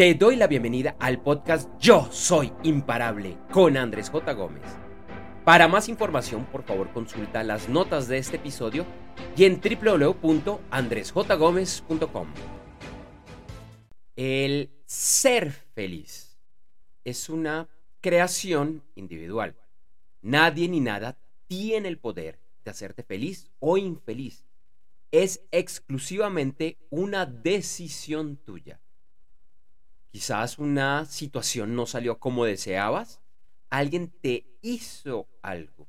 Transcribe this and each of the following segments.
Te doy la bienvenida al podcast Yo Soy Imparable con Andrés J. Gómez. Para más información, por favor, consulta las notas de este episodio y en www.andresjgomez.com. El ser feliz es una creación individual. Nadie ni nada tiene el poder de hacerte feliz o infeliz. Es exclusivamente una decisión tuya. Quizás una situación no salió como deseabas. Alguien te hizo algo.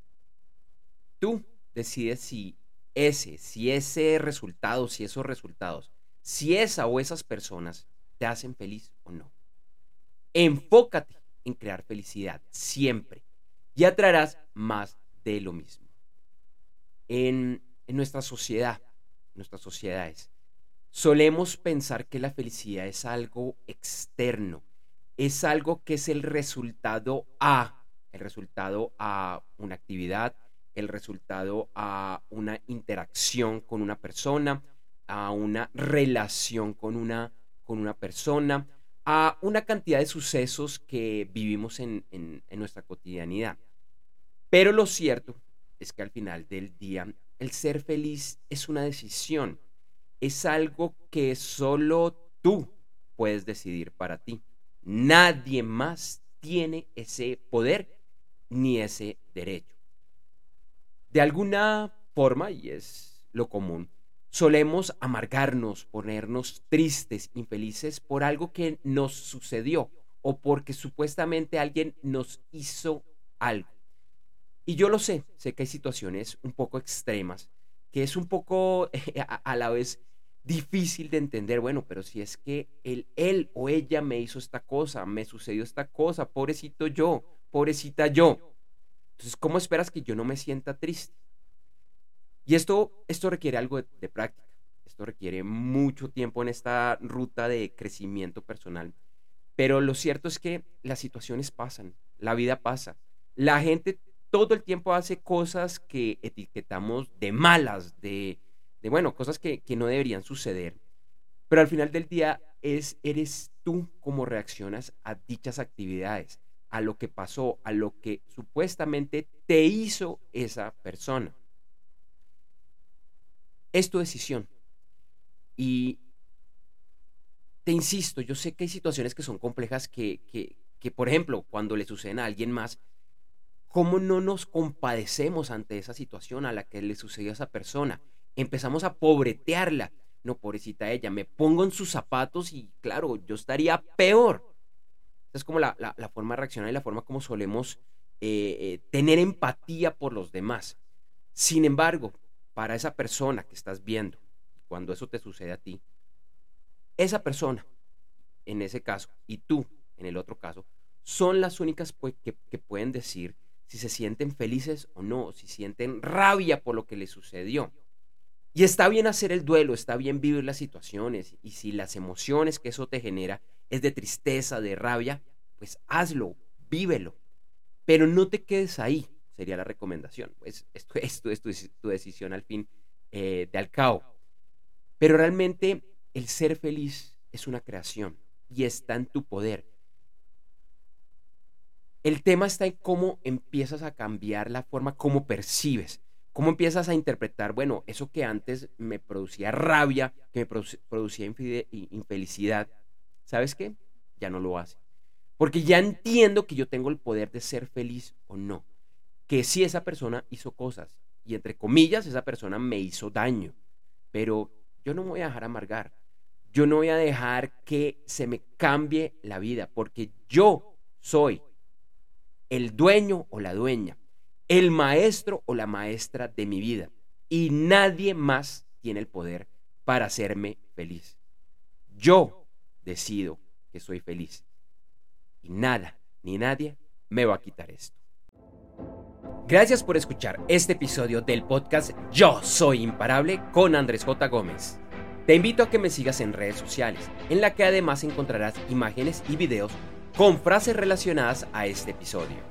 Tú decides si ese, si ese resultado, si esos resultados, si esa o esas personas te hacen feliz o no. Enfócate en crear felicidad siempre y atraerás más de lo mismo. En, en nuestra sociedad, nuestras sociedades, Solemos pensar que la felicidad es algo externo, es algo que es el resultado a, el resultado a una actividad, el resultado a una interacción con una persona, a una relación con una, con una persona, a una cantidad de sucesos que vivimos en, en nuestra cotidianidad. Pero lo cierto es que al final del día, el ser feliz es una decisión es algo que solo tú puedes decidir para ti. Nadie más tiene ese poder ni ese derecho. De alguna forma, y es lo común, solemos amargarnos, ponernos tristes, infelices por algo que nos sucedió o porque supuestamente alguien nos hizo algo. Y yo lo sé, sé que hay situaciones un poco extremas, que es un poco a, la vez difícil de entender, bueno, pero si es que él, él o ella me hizo esta cosa, me sucedió esta cosa, pobrecito yo, pobrecita yo. Entonces, ¿cómo esperas que yo no me sienta triste? Y esto, esto requiere algo de, de práctica, esto requiere mucho tiempo en esta ruta de crecimiento personal. Pero lo cierto es que las situaciones pasan, la vida pasa. La gente todo el tiempo hace cosas que etiquetamos de malas, de, de, bueno, cosas que, no deberían suceder. Pero al final del día es, eres tú cómo reaccionas a dichas actividades, a lo que pasó, a lo que supuestamente te hizo esa persona. Es tu decisión. Y te insisto, yo sé que hay situaciones que son complejas que, que, que, por ejemplo, cuando le suceden a alguien más, ¿cómo no nos compadecemos ante esa situación a la que le sucedió a esa persona? Empezamos a pobretearla. No, pobrecita ella, me pongo en sus zapatos y claro, yo estaría peor. Esa es como la, forma de reaccionar y la forma como solemos eh, eh, tener empatía por los demás. Sin embargo, para esa persona que estás viendo, cuando eso te sucede a ti, esa persona, en ese caso, y tú, en el otro caso, son las únicas que, que pueden decir si se sienten felices o no, si sienten rabia por lo que les sucedió. Y está bien hacer el duelo, está bien vivir las situaciones. Y si las emociones que eso te genera es de tristeza, de rabia, pues hazlo, vívelo. Pero no te quedes ahí, sería la recomendación. Pues esto, es tu, decisión al fin eh, de al cabo. Pero realmente el ser feliz es una creación y está en tu poder. El tema está en cómo empiezas a cambiar la forma como percibes. ¿Cómo empiezas a interpretar, bueno, eso que antes me producía rabia, que me producía infelicidad, ¿sabes qué? Ya no lo hace. Porque ya entiendo que yo tengo el poder de ser feliz o no. Que si esa persona hizo cosas y entre comillas esa persona me hizo daño, pero yo no me voy a dejar amargar. Yo no voy a dejar que se me cambie la vida porque yo soy el dueño o la dueña el maestro o la maestra de mi vida. Y nadie más tiene el poder para hacerme feliz. Yo decido que soy feliz. Y nada ni nadie me va a quitar esto. Gracias por escuchar este episodio del podcast Yo Soy Imparable con Andrés J. Gómez. Te invito a que me sigas en redes sociales, en la que además encontrarás imágenes y videos con frases relacionadas a este episodio.